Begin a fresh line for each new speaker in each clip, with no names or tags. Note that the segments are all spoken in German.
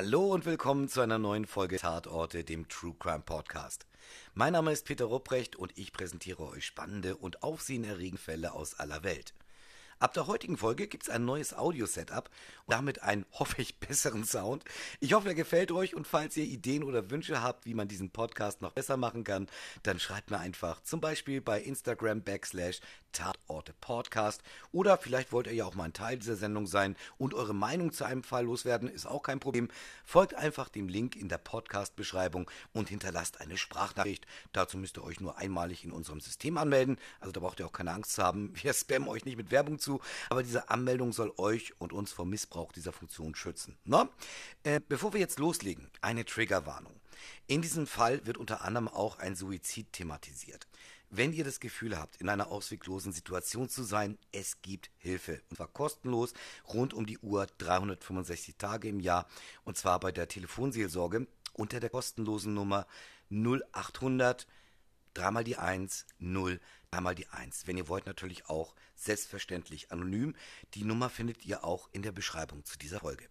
Hallo und willkommen zu einer neuen Folge Tatorte, dem True Crime Podcast. Mein Name ist Peter Rupprecht und ich präsentiere euch spannende und aufsehenerregende Fälle aus aller Welt. Ab der heutigen Folge gibt es ein neues Audio-Setup und damit einen, hoffe ich, besseren Sound. Ich hoffe, er gefällt euch und falls ihr Ideen oder Wünsche habt, wie man diesen Podcast noch besser machen kann, dann schreibt mir einfach zum Beispiel bei Instagram backslash Tatorte Podcast oder vielleicht wollt ihr ja auch mal ein Teil dieser Sendung sein und eure Meinung zu einem Fall loswerden, ist auch kein Problem. Folgt einfach dem Link in der Podcast-Beschreibung und hinterlasst eine Sprachnachricht. Dazu müsst ihr euch nur einmalig in unserem System anmelden. Also da braucht ihr auch keine Angst zu haben. Wir spammen euch nicht mit Werbung zu zu, aber diese Anmeldung soll euch und uns vor Missbrauch dieser Funktion schützen. Ne? Äh, bevor wir jetzt loslegen, eine Triggerwarnung. In diesem Fall wird unter anderem auch ein Suizid thematisiert. Wenn ihr das Gefühl habt, in einer ausweglosen Situation zu sein, es gibt Hilfe. Und zwar kostenlos, rund um die Uhr, 365 Tage im Jahr. Und zwar bei der Telefonseelsorge unter der kostenlosen Nummer 0800 dreimal die 1, 0, dreimal die 1. Wenn ihr wollt, natürlich auch selbstverständlich anonym. Die Nummer findet ihr auch in der Beschreibung zu dieser Folge.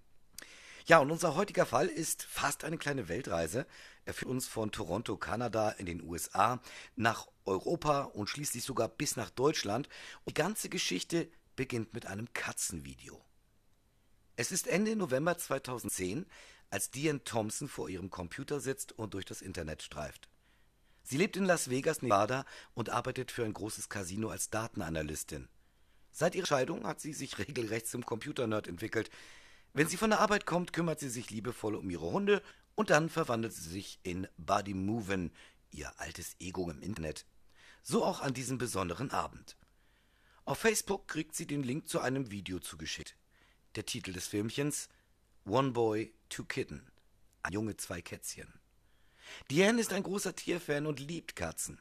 Ja, und unser heutiger Fall ist fast eine kleine Weltreise. Er führt uns von Toronto, Kanada, in den USA, nach Europa und schließlich sogar bis nach Deutschland. Und die ganze Geschichte beginnt mit einem Katzenvideo. Es ist Ende November 2010, als Diane Thompson vor ihrem Computer sitzt und durch das Internet streift. Sie lebt in Las Vegas, Nevada und arbeitet für ein großes Casino als Datenanalystin. Seit ihrer Scheidung hat sie sich regelrecht zum Computernerd entwickelt. Wenn sie von der Arbeit kommt, kümmert sie sich liebevoll um ihre Hunde und dann verwandelt sie sich in Buddy Movin, ihr altes Ego im Internet. So auch an diesem besonderen Abend. Auf Facebook kriegt sie den Link zu einem Video zugeschickt. Der Titel des Filmchens One Boy, Two Kitten. Ein Junge, zwei Kätzchen. Diane ist ein großer Tierfan und liebt Katzen.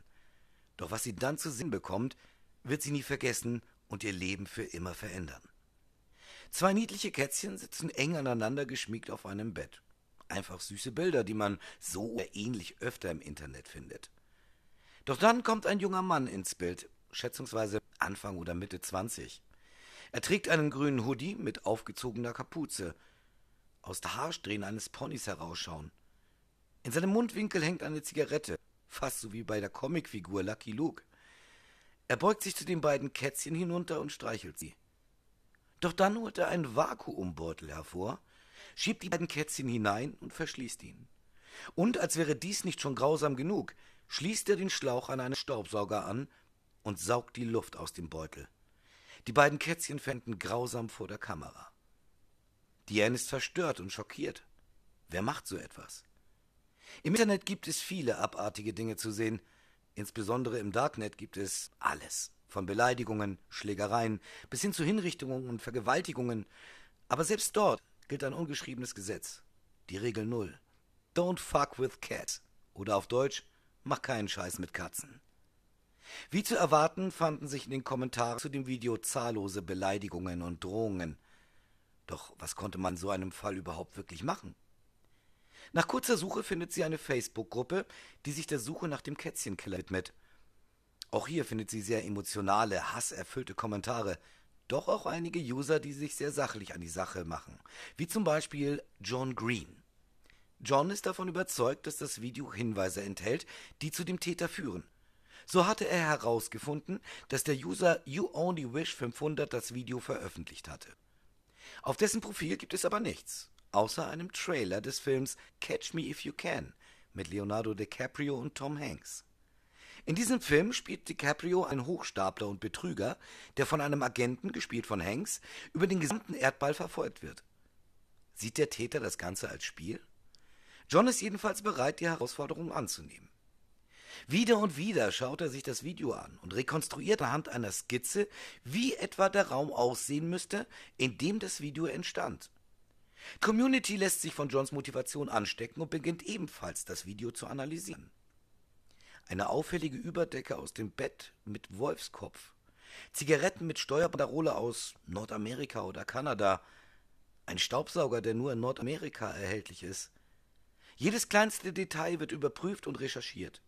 Doch was sie dann zu sehen bekommt, wird sie nie vergessen und ihr Leben für immer verändern. Zwei niedliche Kätzchen sitzen eng aneinander geschmiegt auf einem Bett. Einfach süße Bilder, die man so oder ähnlich öfter im Internet findet. Doch dann kommt ein junger Mann ins Bild, schätzungsweise Anfang oder Mitte 20. Er trägt einen grünen Hoodie mit aufgezogener Kapuze. Aus der Haarsträhnen eines Ponys herausschauen. In seinem Mundwinkel hängt eine Zigarette, fast so wie bei der Comicfigur Lucky Luke. Er beugt sich zu den beiden Kätzchen hinunter und streichelt sie. Doch dann holt er einen Vakuumbeutel hervor, schiebt die beiden Kätzchen hinein und verschließt ihn. Und als wäre dies nicht schon grausam genug, schließt er den Schlauch an einen Staubsauger an und saugt die Luft aus dem Beutel. Die beiden Kätzchen fänden grausam vor der Kamera. Diane ist verstört und schockiert. Wer macht so etwas? Im Internet gibt es viele abartige Dinge zu sehen. Insbesondere im Darknet gibt es alles. Von Beleidigungen, Schlägereien bis hin zu Hinrichtungen und Vergewaltigungen. Aber selbst dort gilt ein ungeschriebenes Gesetz. Die Regel Null. Don't fuck with cats. Oder auf Deutsch, mach keinen Scheiß mit Katzen. Wie zu erwarten, fanden sich in den Kommentaren zu dem Video zahllose Beleidigungen und Drohungen. Doch was konnte man so einem Fall überhaupt wirklich machen? Nach kurzer Suche findet sie eine Facebook-Gruppe, die sich der Suche nach dem Kätzchenkiller widmet. Auch hier findet sie sehr emotionale, hasserfüllte Kommentare, doch auch einige User, die sich sehr sachlich an die Sache machen, wie zum Beispiel John Green. John ist davon überzeugt, dass das Video Hinweise enthält, die zu dem Täter führen. So hatte er herausgefunden, dass der User You Only Wish 500 das Video veröffentlicht hatte. Auf dessen Profil gibt es aber nichts außer einem Trailer des Films Catch Me If You Can mit Leonardo DiCaprio und Tom Hanks. In diesem Film spielt DiCaprio einen Hochstapler und Betrüger, der von einem Agenten, gespielt von Hanks, über den gesamten Erdball verfolgt wird. Sieht der Täter das Ganze als Spiel? John ist jedenfalls bereit, die Herausforderung anzunehmen. Wieder und wieder schaut er sich das Video an und rekonstruiert anhand einer Skizze, wie etwa der Raum aussehen müsste, in dem das Video entstand. Community lässt sich von Johns Motivation anstecken und beginnt ebenfalls das Video zu analysieren. Eine auffällige Überdecke aus dem Bett mit Wolfskopf, Zigaretten mit Steuerbanderole aus Nordamerika oder Kanada, ein Staubsauger, der nur in Nordamerika erhältlich ist. Jedes kleinste Detail wird überprüft und recherchiert.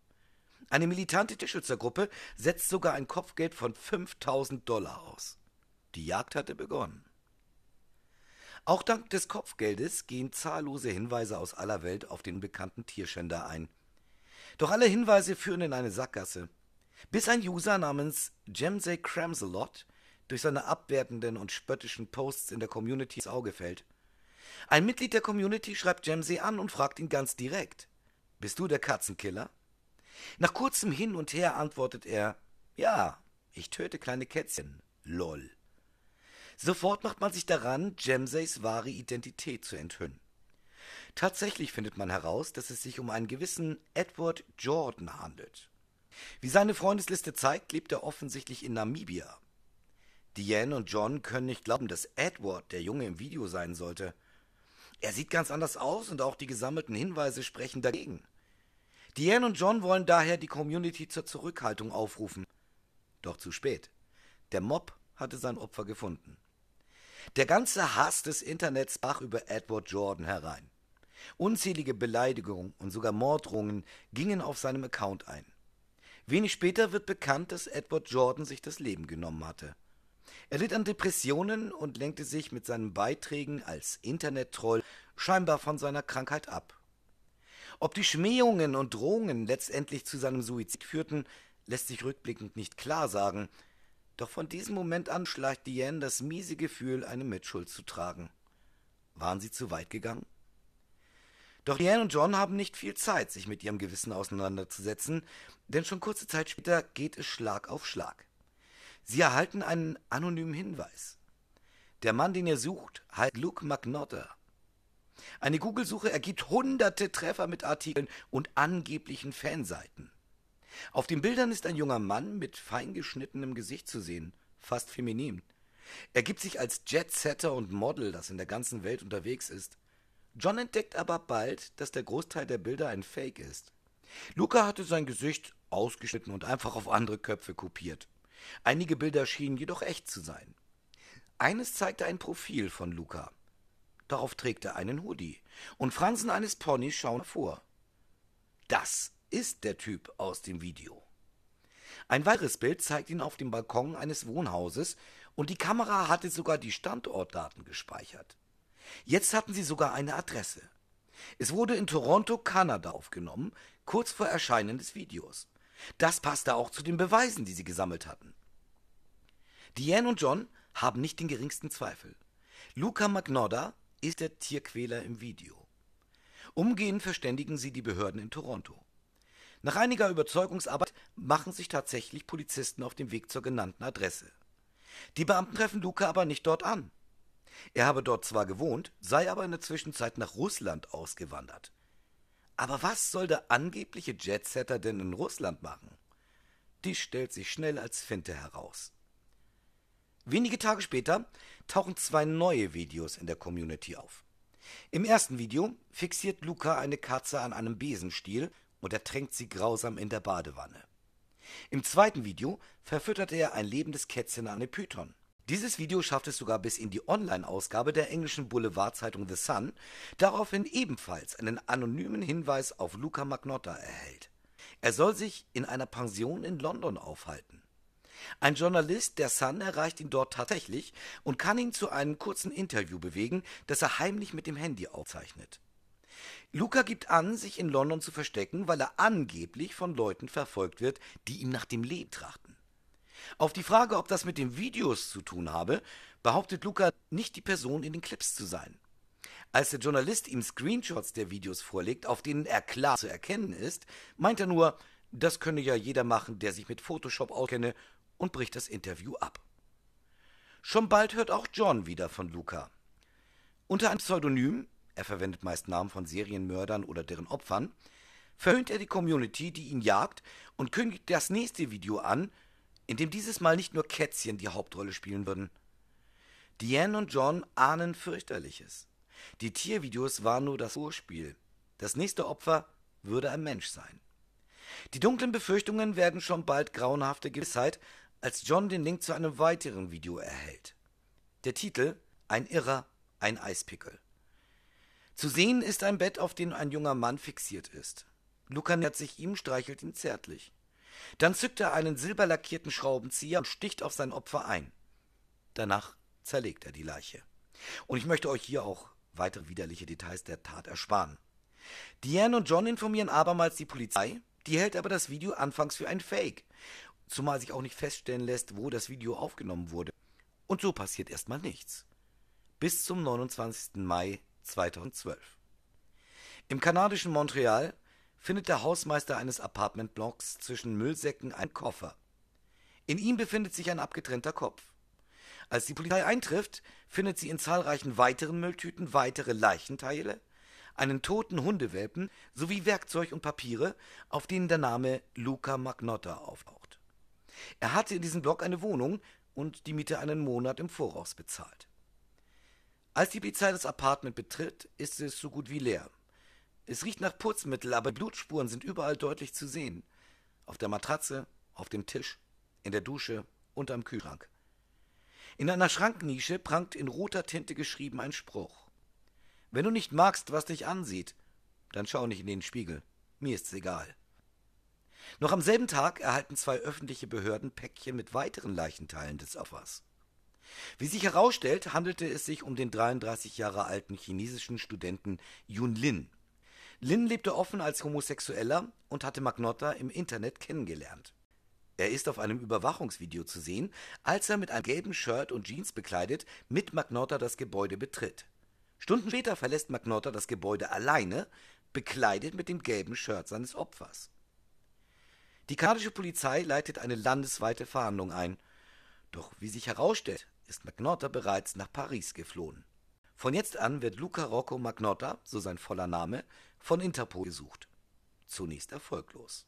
Eine militante Tierschützergruppe setzt sogar ein Kopfgeld von 5000 Dollar aus. Die Jagd hatte begonnen. Auch dank des Kopfgeldes gehen zahllose Hinweise aus aller Welt auf den bekannten Tierschänder ein. Doch alle Hinweise führen in eine Sackgasse. Bis ein User namens Jemsey Cramsalot durch seine abwertenden und spöttischen Posts in der Community ins Auge fällt. Ein Mitglied der Community schreibt Jemsey an und fragt ihn ganz direkt: Bist du der Katzenkiller? Nach kurzem Hin und Her antwortet er: Ja, ich töte kleine Kätzchen. Lol. Sofort macht man sich daran, Jemseys wahre Identität zu enthüllen. Tatsächlich findet man heraus, dass es sich um einen gewissen Edward Jordan handelt. Wie seine Freundesliste zeigt, lebt er offensichtlich in Namibia. Diane und John können nicht glauben, dass Edward der Junge im Video sein sollte. Er sieht ganz anders aus und auch die gesammelten Hinweise sprechen dagegen. Diane und John wollen daher die Community zur Zurückhaltung aufrufen. Doch zu spät. Der Mob hatte sein Opfer gefunden. Der ganze Hass des Internets brach über Edward Jordan herein. Unzählige Beleidigungen und sogar Morddrohungen gingen auf seinem Account ein. Wenig später wird bekannt, dass Edward Jordan sich das Leben genommen hatte. Er litt an Depressionen und lenkte sich mit seinen Beiträgen als Internettroll scheinbar von seiner Krankheit ab. Ob die Schmähungen und Drohungen letztendlich zu seinem Suizid führten, lässt sich rückblickend nicht klar sagen, doch von diesem Moment an schleicht Diane das miese Gefühl, eine Mitschuld zu tragen. Waren sie zu weit gegangen? Doch Diane und John haben nicht viel Zeit, sich mit ihrem Gewissen auseinanderzusetzen, denn schon kurze Zeit später geht es Schlag auf Schlag. Sie erhalten einen anonymen Hinweis. Der Mann, den ihr sucht, heißt Luke McNotter. Eine Google-Suche ergibt hunderte Treffer mit Artikeln und angeblichen Fanseiten. Auf den Bildern ist ein junger Mann mit fein geschnittenem Gesicht zu sehen, fast feminin. Er gibt sich als Jetsetter und Model, das in der ganzen Welt unterwegs ist. John entdeckt aber bald, dass der Großteil der Bilder ein Fake ist. Luca hatte sein Gesicht ausgeschnitten und einfach auf andere Köpfe kopiert. Einige Bilder schienen jedoch echt zu sein. Eines zeigte ein Profil von Luca. Darauf trägt er einen Hoodie und Fransen eines Ponys schauen vor. Das ist der Typ aus dem Video. Ein weiteres Bild zeigt ihn auf dem Balkon eines Wohnhauses und die Kamera hatte sogar die Standortdaten gespeichert. Jetzt hatten sie sogar eine Adresse. Es wurde in Toronto, Kanada aufgenommen, kurz vor Erscheinen des Videos. Das passte auch zu den Beweisen, die sie gesammelt hatten. Diane und John haben nicht den geringsten Zweifel. Luca Magnotta ist der Tierquäler im Video. Umgehend verständigen sie die Behörden in Toronto. Nach einiger Überzeugungsarbeit machen sich tatsächlich Polizisten auf den Weg zur genannten Adresse. Die Beamten treffen Luca aber nicht dort an. Er habe dort zwar gewohnt, sei aber in der Zwischenzeit nach Russland ausgewandert. Aber was soll der angebliche Jetsetter denn in Russland machen? Dies stellt sich schnell als Finte heraus. Wenige Tage später tauchen zwei neue Videos in der Community auf. Im ersten Video fixiert Luca eine Katze an einem Besenstiel und ertränkt sie grausam in der Badewanne. Im zweiten Video verfüttert er ein lebendes Kätzchen an eine Python. Dieses Video schafft es sogar bis in die Online-Ausgabe der englischen Boulevardzeitung The Sun, daraufhin ebenfalls einen anonymen Hinweis auf Luca Magnotta erhält. Er soll sich in einer Pension in London aufhalten. Ein Journalist der Sun erreicht ihn dort tatsächlich und kann ihn zu einem kurzen Interview bewegen, das er heimlich mit dem Handy aufzeichnet. Luca gibt an, sich in London zu verstecken, weil er angeblich von Leuten verfolgt wird, die ihm nach dem Leben trachten. Auf die Frage, ob das mit den Videos zu tun habe, behauptet Luca nicht die Person in den Clips zu sein. Als der Journalist ihm Screenshots der Videos vorlegt, auf denen er klar zu erkennen ist, meint er nur, das könne ja jeder machen, der sich mit Photoshop auskenne, und bricht das Interview ab. Schon bald hört auch John wieder von Luca. Unter einem Pseudonym er verwendet meist Namen von Serienmördern oder deren Opfern, verhöhnt er die Community, die ihn jagt, und kündigt das nächste Video an, in dem dieses Mal nicht nur Kätzchen die Hauptrolle spielen würden. Diane und John ahnen fürchterliches. Die Tiervideos waren nur das Vorspiel. Das nächste Opfer würde ein Mensch sein. Die dunklen Befürchtungen werden schon bald grauenhafte Gewissheit, als John den Link zu einem weiteren Video erhält. Der Titel Ein Irrer, ein Eispickel. Zu sehen ist ein Bett, auf dem ein junger Mann fixiert ist. Luca nähert sich ihm, streichelt ihn zärtlich. Dann zückt er einen silberlackierten Schraubenzieher und sticht auf sein Opfer ein. Danach zerlegt er die Leiche. Und ich möchte euch hier auch weitere widerliche Details der Tat ersparen. Diane und John informieren abermals die Polizei, die hält aber das Video anfangs für ein Fake, zumal sich auch nicht feststellen lässt, wo das Video aufgenommen wurde. Und so passiert erstmal nichts. Bis zum 29. Mai 2012. Im kanadischen Montreal findet der Hausmeister eines Apartmentblocks zwischen Müllsäcken einen Koffer. In ihm befindet sich ein abgetrennter Kopf. Als die Polizei eintrifft, findet sie in zahlreichen weiteren Mülltüten weitere Leichenteile, einen toten Hundewelpen sowie Werkzeug und Papiere, auf denen der Name Luca Magnotta auftaucht. Er hatte in diesem Block eine Wohnung und die Miete einen Monat im Voraus bezahlt. Als die Polizei das Apartment betritt, ist es so gut wie leer. Es riecht nach Putzmittel, aber Blutspuren sind überall deutlich zu sehen. Auf der Matratze, auf dem Tisch, in der Dusche und am Kühlschrank. In einer Schranknische prangt in roter Tinte geschrieben ein Spruch. Wenn du nicht magst, was dich ansieht, dann schau nicht in den Spiegel. Mir ist's egal. Noch am selben Tag erhalten zwei öffentliche Behörden Päckchen mit weiteren Leichenteilen des Opfers. Wie sich herausstellt, handelte es sich um den 33 Jahre alten chinesischen Studenten Yun Lin. Lin lebte offen als Homosexueller und hatte Magnotta im Internet kennengelernt. Er ist auf einem Überwachungsvideo zu sehen, als er mit einem gelben Shirt und Jeans bekleidet mit Magnotta das Gebäude betritt. Stunden später verlässt Magnotta das Gebäude alleine, bekleidet mit dem gelben Shirt seines Opfers. Die kanadische Polizei leitet eine landesweite Fahndung ein. Doch wie sich herausstellt, ist Magnotta bereits nach Paris geflohen. Von jetzt an wird Luca Rocco Magnotta, so sein voller Name, von Interpol gesucht. Zunächst erfolglos.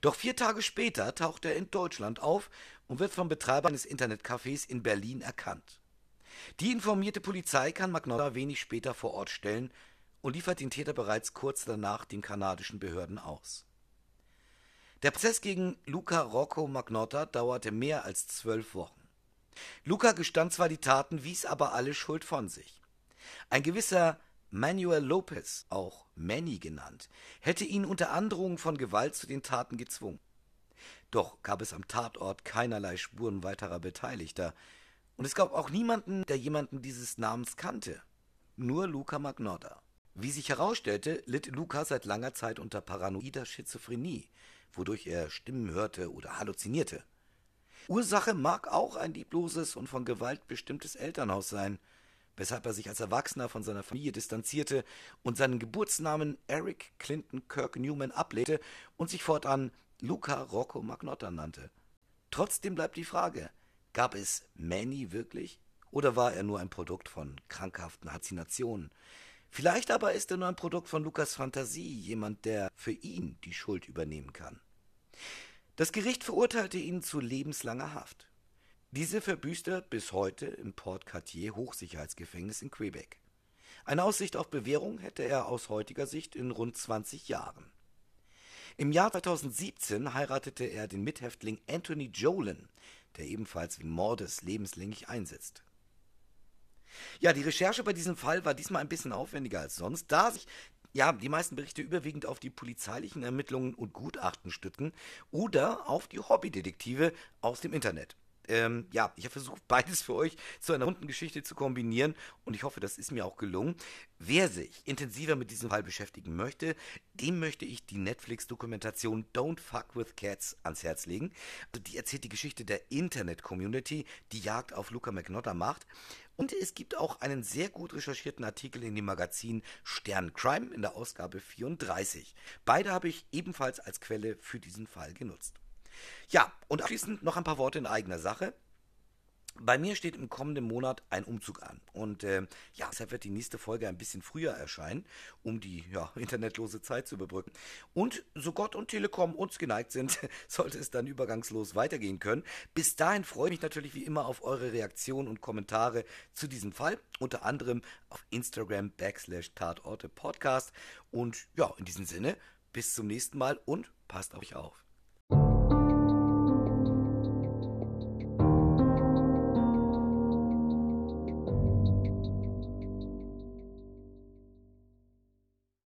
Doch vier Tage später taucht er in Deutschland auf und wird vom Betreiber eines Internetcafés in Berlin erkannt. Die informierte Polizei kann Magnotta wenig später vor Ort stellen und liefert den Täter bereits kurz danach den kanadischen Behörden aus. Der Prozess gegen Luca Rocco Magnotta dauerte mehr als zwölf Wochen. Luca gestand zwar die Taten, wies aber alle Schuld von sich. Ein gewisser Manuel Lopez, auch Manny genannt, hätte ihn unter Androhung von Gewalt zu den Taten gezwungen. Doch gab es am Tatort keinerlei Spuren weiterer Beteiligter, und es gab auch niemanden, der jemanden dieses Namens kannte. Nur Luca Magnotta. Wie sich herausstellte, litt Luca seit langer Zeit unter paranoider Schizophrenie, wodurch er Stimmen hörte oder halluzinierte. Ursache mag auch ein liebloses und von Gewalt bestimmtes Elternhaus sein – weshalb er sich als Erwachsener von seiner Familie distanzierte und seinen Geburtsnamen Eric Clinton Kirk Newman ablehnte und sich fortan Luca Rocco Magnotta nannte. Trotzdem bleibt die Frage, gab es Manny wirklich oder war er nur ein Produkt von krankhaften Halluzinationen? Vielleicht aber ist er nur ein Produkt von Lukas Fantasie, jemand, der für ihn die Schuld übernehmen kann. Das Gericht verurteilte ihn zu lebenslanger Haft. Diese verbüßt er bis heute im Port Cartier Hochsicherheitsgefängnis in Quebec. Eine Aussicht auf Bewährung hätte er aus heutiger Sicht in rund 20 Jahren. Im Jahr 2017 heiratete er den Mithäftling Anthony Jolin, der ebenfalls wegen Mordes lebenslänglich einsetzt. Ja, die Recherche bei diesem Fall war diesmal ein bisschen aufwendiger als sonst, da sich ja, die meisten Berichte überwiegend auf die polizeilichen Ermittlungen und Gutachten stützen oder auf die Hobbydetektive aus dem Internet ähm, ja, ich habe versucht, beides für euch zu einer runden Geschichte zu kombinieren und ich hoffe, das ist mir auch gelungen. Wer sich intensiver mit diesem Fall beschäftigen möchte, dem möchte ich die Netflix-Dokumentation Don't Fuck with Cats ans Herz legen. Also die erzählt die Geschichte der Internet-Community, die Jagd auf Luca McNotter macht. Und es gibt auch einen sehr gut recherchierten Artikel in dem Magazin Stern Crime in der Ausgabe 34. Beide habe ich ebenfalls als Quelle für diesen Fall genutzt. Ja, und abschließend noch ein paar Worte in eigener Sache. Bei mir steht im kommenden Monat ein Umzug an. Und äh, ja, deshalb wird die nächste Folge ein bisschen früher erscheinen, um die ja, internetlose Zeit zu überbrücken. Und so Gott und Telekom uns geneigt sind, sollte es dann übergangslos weitergehen können. Bis dahin freue ich mich natürlich wie immer auf eure Reaktionen und Kommentare zu diesem Fall. Unter anderem auf Instagram backslash Tatorte Podcast. Und ja, in diesem Sinne, bis zum nächsten Mal und passt auf euch auf.